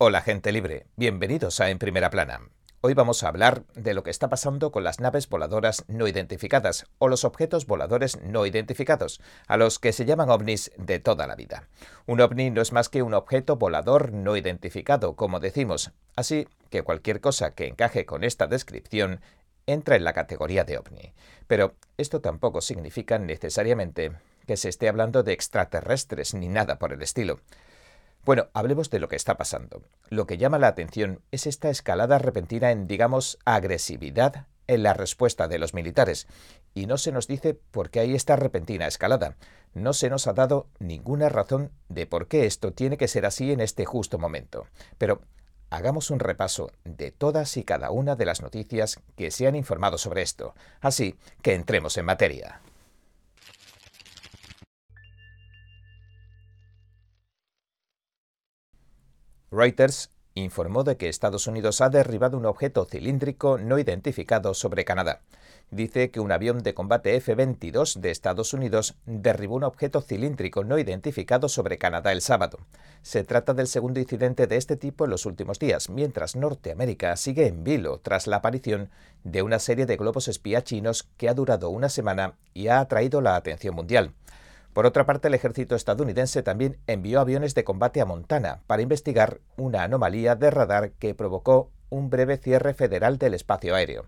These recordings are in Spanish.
Hola gente libre, bienvenidos a En Primera Plana. Hoy vamos a hablar de lo que está pasando con las naves voladoras no identificadas o los objetos voladores no identificados, a los que se llaman ovnis de toda la vida. Un ovni no es más que un objeto volador no identificado, como decimos, así que cualquier cosa que encaje con esta descripción entra en la categoría de ovni. Pero esto tampoco significa necesariamente que se esté hablando de extraterrestres ni nada por el estilo. Bueno, hablemos de lo que está pasando. Lo que llama la atención es esta escalada repentina en, digamos, agresividad en la respuesta de los militares. Y no se nos dice por qué hay esta repentina escalada. No se nos ha dado ninguna razón de por qué esto tiene que ser así en este justo momento. Pero hagamos un repaso de todas y cada una de las noticias que se han informado sobre esto. Así que entremos en materia. Reuters informó de que Estados Unidos ha derribado un objeto cilíndrico no identificado sobre Canadá. Dice que un avión de combate F-22 de Estados Unidos derribó un objeto cilíndrico no identificado sobre Canadá el sábado. Se trata del segundo incidente de este tipo en los últimos días, mientras Norteamérica sigue en vilo tras la aparición de una serie de globos espía chinos que ha durado una semana y ha atraído la atención mundial. Por otra parte, el ejército estadounidense también envió aviones de combate a Montana para investigar una anomalía de radar que provocó un breve cierre federal del espacio aéreo.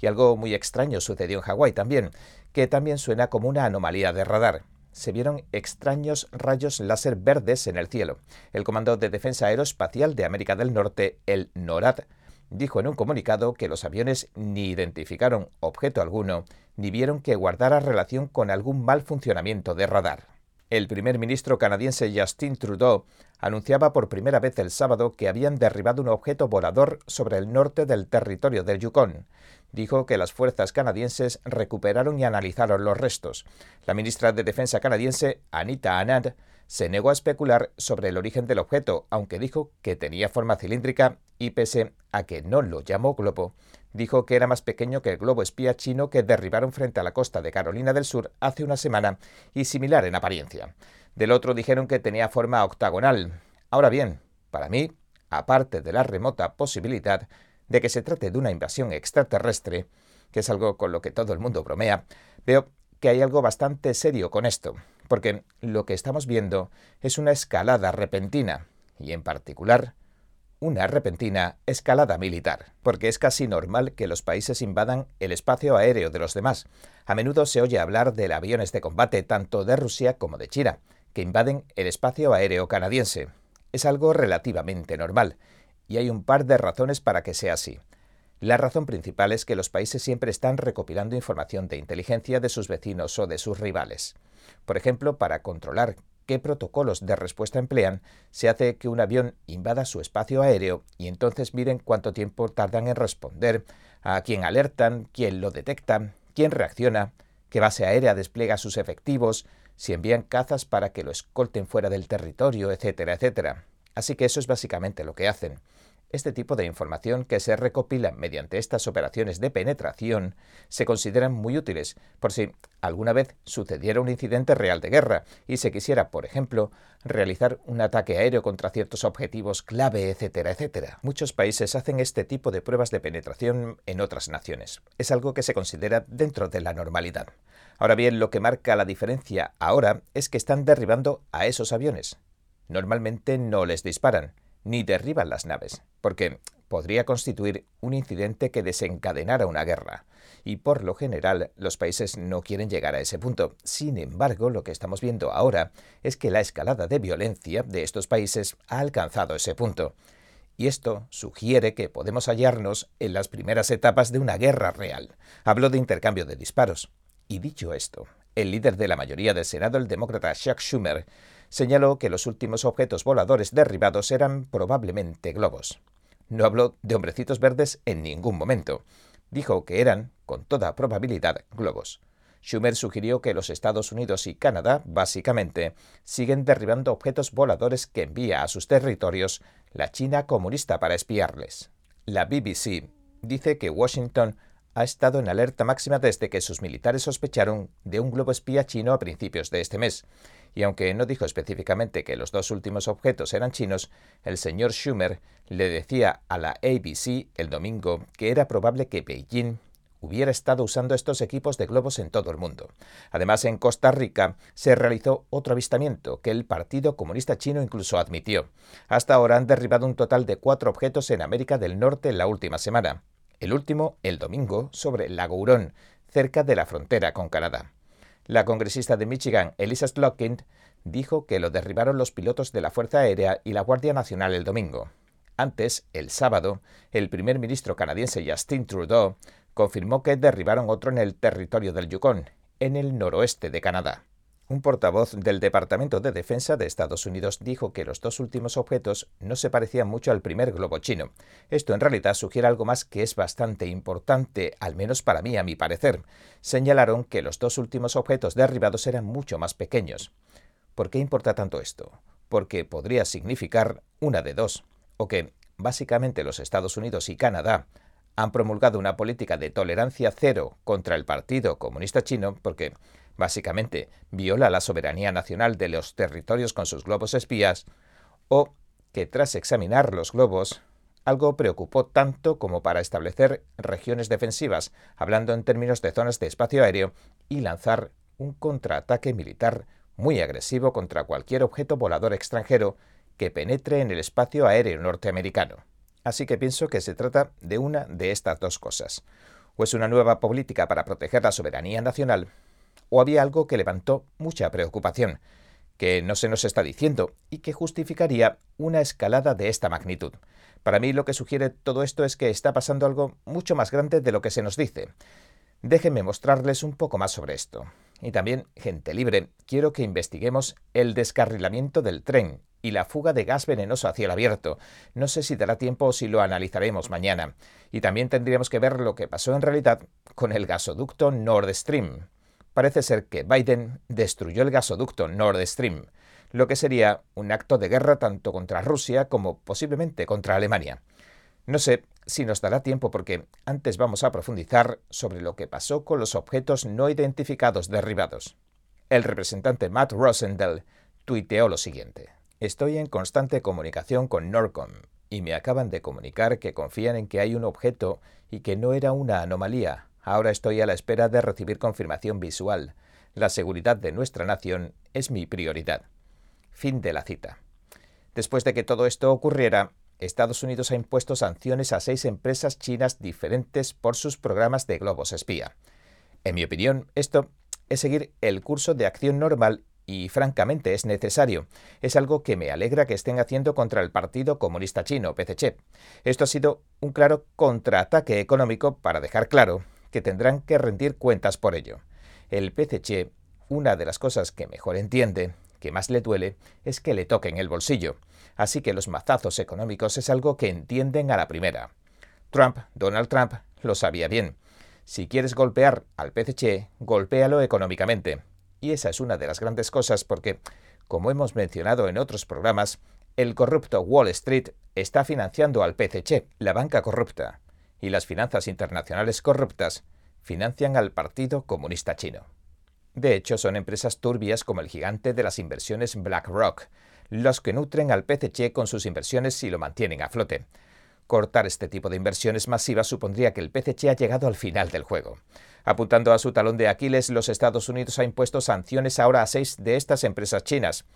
Y algo muy extraño sucedió en Hawái también, que también suena como una anomalía de radar. Se vieron extraños rayos láser verdes en el cielo. El Comando de Defensa Aeroespacial de América del Norte, el NORAD, dijo en un comunicado que los aviones ni identificaron objeto alguno ni vieron que guardara relación con algún mal funcionamiento de radar. El primer ministro canadiense Justin Trudeau anunciaba por primera vez el sábado que habían derribado un objeto volador sobre el norte del territorio del Yukon. Dijo que las fuerzas canadienses recuperaron y analizaron los restos. La ministra de Defensa canadiense, Anita Anand, se negó a especular sobre el origen del objeto, aunque dijo que tenía forma cilíndrica y pese a que no lo llamó globo, dijo que era más pequeño que el globo espía chino que derribaron frente a la costa de Carolina del Sur hace una semana y similar en apariencia. Del otro dijeron que tenía forma octagonal. Ahora bien, para mí, aparte de la remota posibilidad de que se trate de una invasión extraterrestre, que es algo con lo que todo el mundo bromea, veo que hay algo bastante serio con esto, porque lo que estamos viendo es una escalada repentina, y en particular una repentina escalada militar, porque es casi normal que los países invadan el espacio aéreo de los demás. A menudo se oye hablar de aviones de combate tanto de Rusia como de China, que invaden el espacio aéreo canadiense. Es algo relativamente normal, y hay un par de razones para que sea así. La razón principal es que los países siempre están recopilando información de inteligencia de sus vecinos o de sus rivales. Por ejemplo, para controlar qué protocolos de respuesta emplean, se hace que un avión invada su espacio aéreo y entonces miren cuánto tiempo tardan en responder, a quién alertan, quién lo detecta, quién reacciona, qué base aérea despliega sus efectivos, si envían cazas para que lo escolten fuera del territorio, etcétera, etcétera. Así que eso es básicamente lo que hacen. Este tipo de información que se recopila mediante estas operaciones de penetración se consideran muy útiles por si alguna vez sucediera un incidente real de guerra y se quisiera, por ejemplo, realizar un ataque aéreo contra ciertos objetivos clave, etcétera, etcétera. Muchos países hacen este tipo de pruebas de penetración en otras naciones. Es algo que se considera dentro de la normalidad. Ahora bien, lo que marca la diferencia ahora es que están derribando a esos aviones. Normalmente no les disparan ni derriban las naves, porque podría constituir un incidente que desencadenara una guerra. Y por lo general los países no quieren llegar a ese punto. Sin embargo, lo que estamos viendo ahora es que la escalada de violencia de estos países ha alcanzado ese punto. Y esto sugiere que podemos hallarnos en las primeras etapas de una guerra real. Hablo de intercambio de disparos. Y dicho esto, el líder de la mayoría del Senado, el demócrata Chuck Schumer, señaló que los últimos objetos voladores derribados eran probablemente globos. No habló de hombrecitos verdes en ningún momento. Dijo que eran, con toda probabilidad, globos. Schumer sugirió que los Estados Unidos y Canadá, básicamente, siguen derribando objetos voladores que envía a sus territorios la China comunista para espiarles. La BBC dice que Washington ha estado en alerta máxima desde que sus militares sospecharon de un globo espía chino a principios de este mes, y aunque no dijo específicamente que los dos últimos objetos eran chinos, el señor Schumer le decía a la ABC el domingo que era probable que Beijing hubiera estado usando estos equipos de globos en todo el mundo. Además, en Costa Rica se realizó otro avistamiento que el Partido Comunista Chino incluso admitió. Hasta ahora han derribado un total de cuatro objetos en América del Norte en la última semana. El último, el domingo, sobre Lago Hurón, cerca de la frontera con Canadá. La congresista de Michigan, Elisa Slotkin, dijo que lo derribaron los pilotos de la Fuerza Aérea y la Guardia Nacional el domingo. Antes, el sábado, el primer ministro canadiense Justin Trudeau confirmó que derribaron otro en el territorio del Yukon, en el noroeste de Canadá. Un portavoz del Departamento de Defensa de Estados Unidos dijo que los dos últimos objetos no se parecían mucho al primer globo chino. Esto en realidad sugiere algo más que es bastante importante, al menos para mí, a mi parecer. Señalaron que los dos últimos objetos derribados eran mucho más pequeños. ¿Por qué importa tanto esto? Porque podría significar una de dos, o que, básicamente, los Estados Unidos y Canadá han promulgado una política de tolerancia cero contra el Partido Comunista Chino porque, básicamente, viola la soberanía nacional de los territorios con sus globos espías, o que tras examinar los globos, algo preocupó tanto como para establecer regiones defensivas, hablando en términos de zonas de espacio aéreo, y lanzar un contraataque militar muy agresivo contra cualquier objeto volador extranjero que penetre en el espacio aéreo norteamericano. Así que pienso que se trata de una de estas dos cosas. O es una nueva política para proteger la soberanía nacional, o había algo que levantó mucha preocupación, que no se nos está diciendo y que justificaría una escalada de esta magnitud. Para mí lo que sugiere todo esto es que está pasando algo mucho más grande de lo que se nos dice. Déjenme mostrarles un poco más sobre esto. Y también, gente libre, quiero que investiguemos el descarrilamiento del tren y la fuga de gas venenoso hacia el abierto. No sé si dará tiempo o si lo analizaremos mañana. Y también tendríamos que ver lo que pasó en realidad con el gasoducto Nord Stream. Parece ser que Biden destruyó el gasoducto Nord Stream, lo que sería un acto de guerra tanto contra Rusia como posiblemente contra Alemania. No sé si nos dará tiempo porque antes vamos a profundizar sobre lo que pasó con los objetos no identificados derribados. El representante Matt Rosendell tuiteó lo siguiente. Estoy en constante comunicación con Norcom y me acaban de comunicar que confían en que hay un objeto y que no era una anomalía. Ahora estoy a la espera de recibir confirmación visual. La seguridad de nuestra nación es mi prioridad. Fin de la cita. Después de que todo esto ocurriera, Estados Unidos ha impuesto sanciones a seis empresas chinas diferentes por sus programas de globos espía. En mi opinión, esto es seguir el curso de acción normal y francamente es necesario. Es algo que me alegra que estén haciendo contra el Partido Comunista Chino, PCC. Esto ha sido un claro contraataque económico para dejar claro tendrán que rendir cuentas por ello. El PCC, una de las cosas que mejor entiende, que más le duele, es que le toquen el bolsillo. Así que los mazazos económicos es algo que entienden a la primera. Trump, Donald Trump, lo sabía bien. Si quieres golpear al PCC, golpéalo económicamente. Y esa es una de las grandes cosas porque, como hemos mencionado en otros programas, el corrupto Wall Street está financiando al PCC, la banca corrupta, y las finanzas internacionales corruptas financian al Partido Comunista Chino. De hecho, son empresas turbias como el gigante de las inversiones BlackRock, los que nutren al PCC con sus inversiones y lo mantienen a flote. Cortar este tipo de inversiones masivas supondría que el PCC ha llegado al final del juego. Apuntando a su talón de Aquiles, los Estados Unidos ha impuesto sanciones ahora a seis de estas empresas chinas.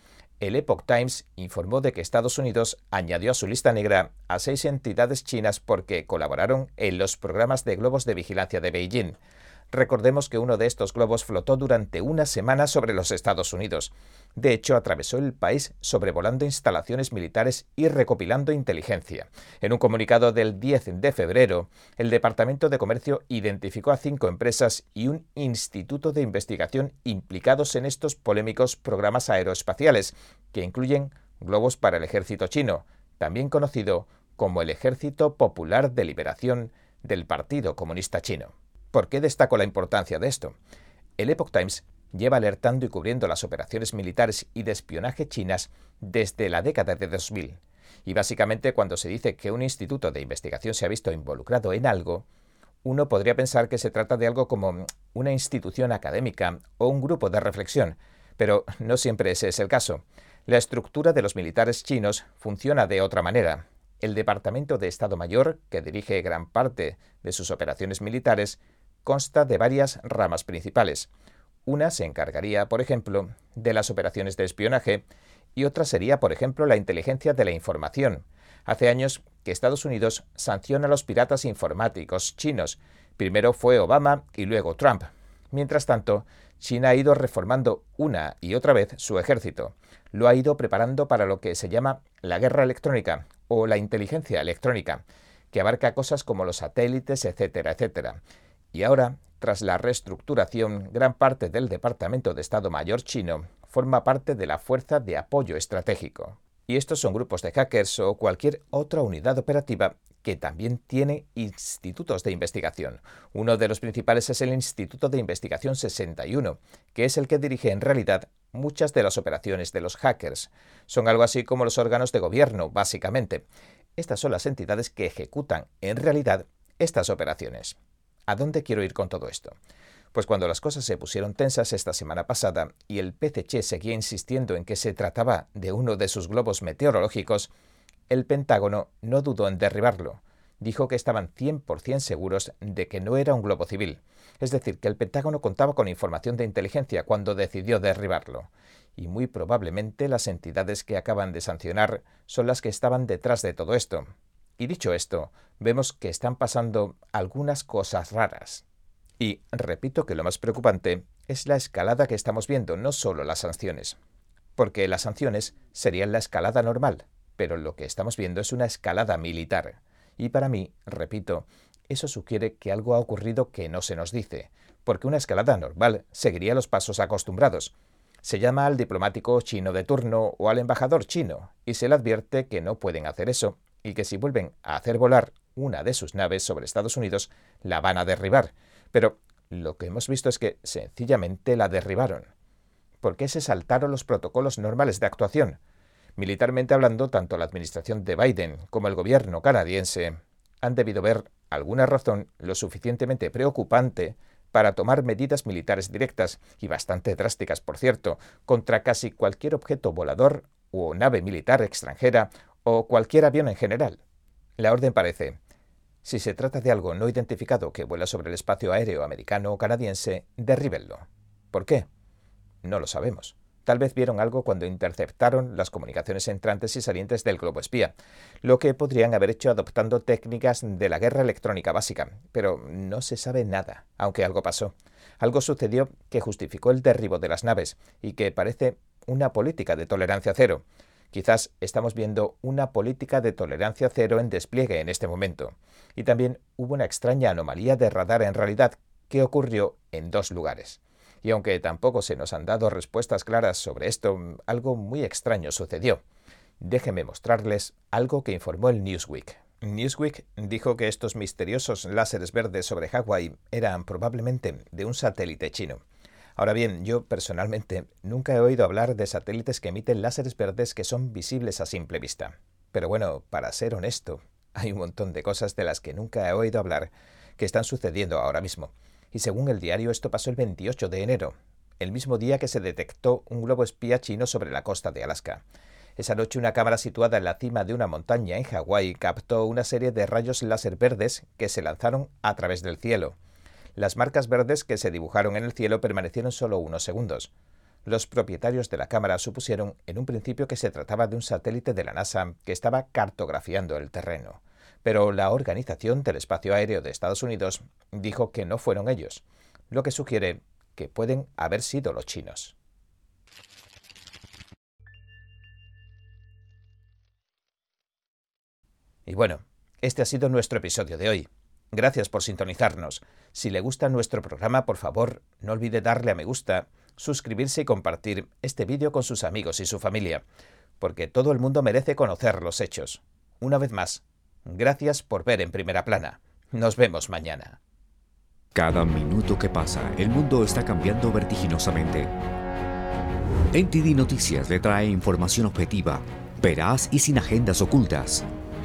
El Epoch Times informó de que Estados Unidos añadió a su lista negra a seis entidades chinas porque colaboraron en los programas de globos de vigilancia de Beijing. Recordemos que uno de estos globos flotó durante una semana sobre los Estados Unidos. De hecho, atravesó el país sobrevolando instalaciones militares y recopilando inteligencia. En un comunicado del 10 de febrero, el Departamento de Comercio identificó a cinco empresas y un instituto de investigación implicados en estos polémicos programas aeroespaciales, que incluyen globos para el ejército chino, también conocido como el Ejército Popular de Liberación del Partido Comunista Chino. ¿Por qué destaco la importancia de esto? El Epoch Times lleva alertando y cubriendo las operaciones militares y de espionaje chinas desde la década de 2000. Y básicamente cuando se dice que un instituto de investigación se ha visto involucrado en algo, uno podría pensar que se trata de algo como una institución académica o un grupo de reflexión, Pero no siempre ese es el caso. La estructura de los militares chinos funciona de otra manera. El Departamento de Estado Mayor, que dirige gran parte de sus operaciones militares, consta de varias ramas principales. Una se encargaría, por ejemplo, de las operaciones de espionaje y otra sería, por ejemplo, la inteligencia de la información. Hace años que Estados Unidos sanciona a los piratas informáticos chinos. Primero fue Obama y luego Trump. Mientras tanto, China ha ido reformando una y otra vez su ejército. Lo ha ido preparando para lo que se llama la guerra electrónica o la inteligencia electrónica, que abarca cosas como los satélites, etcétera, etcétera. Y ahora, tras la reestructuración, gran parte del Departamento de Estado Mayor chino forma parte de la Fuerza de Apoyo Estratégico. Y estos son grupos de hackers o cualquier otra unidad operativa que también tiene institutos de investigación. Uno de los principales es el Instituto de Investigación 61, que es el que dirige en realidad muchas de las operaciones de los hackers. Son algo así como los órganos de gobierno, básicamente. Estas son las entidades que ejecutan en realidad estas operaciones. ¿A dónde quiero ir con todo esto? Pues cuando las cosas se pusieron tensas esta semana pasada y el PCC seguía insistiendo en que se trataba de uno de sus globos meteorológicos, el Pentágono no dudó en derribarlo. Dijo que estaban 100% seguros de que no era un globo civil. Es decir, que el Pentágono contaba con información de inteligencia cuando decidió derribarlo. Y muy probablemente las entidades que acaban de sancionar son las que estaban detrás de todo esto. Y dicho esto, vemos que están pasando algunas cosas raras. Y repito que lo más preocupante es la escalada que estamos viendo, no solo las sanciones. Porque las sanciones serían la escalada normal, pero lo que estamos viendo es una escalada militar. Y para mí, repito, eso sugiere que algo ha ocurrido que no se nos dice, porque una escalada normal seguiría los pasos acostumbrados. Se llama al diplomático chino de turno o al embajador chino, y se le advierte que no pueden hacer eso, y que si vuelven a hacer volar una de sus naves sobre Estados Unidos, la van a derribar. Pero lo que hemos visto es que sencillamente la derribaron. ¿Por qué se saltaron los protocolos normales de actuación? Militarmente hablando, tanto la administración de Biden como el gobierno canadiense han debido ver alguna razón lo suficientemente preocupante para tomar medidas militares directas, y bastante drásticas por cierto, contra casi cualquier objeto volador o nave militar extranjera o cualquier avión en general. La orden parece, si se trata de algo no identificado que vuela sobre el espacio aéreo americano o canadiense, derríbenlo. ¿Por qué? No lo sabemos. Tal vez vieron algo cuando interceptaron las comunicaciones entrantes y salientes del globo espía, lo que podrían haber hecho adoptando técnicas de la guerra electrónica básica, pero no se sabe nada, aunque algo pasó. Algo sucedió que justificó el derribo de las naves y que parece una política de tolerancia cero. Quizás estamos viendo una política de tolerancia cero en despliegue en este momento. Y también hubo una extraña anomalía de radar en realidad que ocurrió en dos lugares. Y aunque tampoco se nos han dado respuestas claras sobre esto, algo muy extraño sucedió. Déjenme mostrarles algo que informó el Newsweek. Newsweek dijo que estos misteriosos láseres verdes sobre Hawái eran probablemente de un satélite chino. Ahora bien, yo personalmente nunca he oído hablar de satélites que emiten láseres verdes que son visibles a simple vista. Pero bueno, para ser honesto, hay un montón de cosas de las que nunca he oído hablar que están sucediendo ahora mismo y según el diario esto pasó el 28 de enero, el mismo día que se detectó un globo espía chino sobre la costa de Alaska. Esa noche una cámara situada en la cima de una montaña en Hawái captó una serie de rayos láser verdes que se lanzaron a través del cielo. Las marcas verdes que se dibujaron en el cielo permanecieron solo unos segundos. Los propietarios de la cámara supusieron en un principio que se trataba de un satélite de la NASA que estaba cartografiando el terreno pero la Organización del Espacio Aéreo de Estados Unidos dijo que no fueron ellos, lo que sugiere que pueden haber sido los chinos. Y bueno, este ha sido nuestro episodio de hoy. Gracias por sintonizarnos. Si le gusta nuestro programa, por favor, no olvide darle a me gusta, suscribirse y compartir este vídeo con sus amigos y su familia, porque todo el mundo merece conocer los hechos. Una vez más, Gracias por ver en primera plana. Nos vemos mañana. Cada minuto que pasa, el mundo está cambiando vertiginosamente. NTD Noticias le trae información objetiva, veraz y sin agendas ocultas.